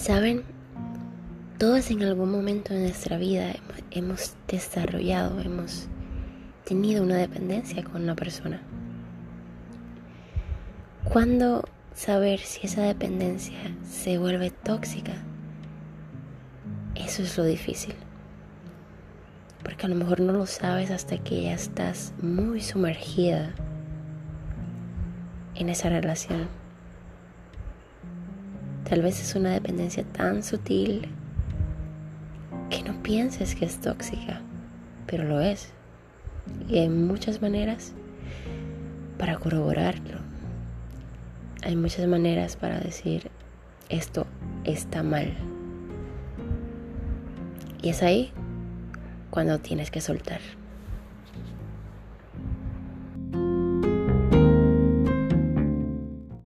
Saben, todos en algún momento de nuestra vida hemos desarrollado, hemos tenido una dependencia con una persona. ¿Cuándo saber si esa dependencia se vuelve tóxica? Eso es lo difícil. Porque a lo mejor no lo sabes hasta que ya estás muy sumergida en esa relación. Tal vez es una dependencia tan sutil que no pienses que es tóxica, pero lo es. Y hay muchas maneras para corroborarlo. Hay muchas maneras para decir esto está mal. Y es ahí cuando tienes que soltar.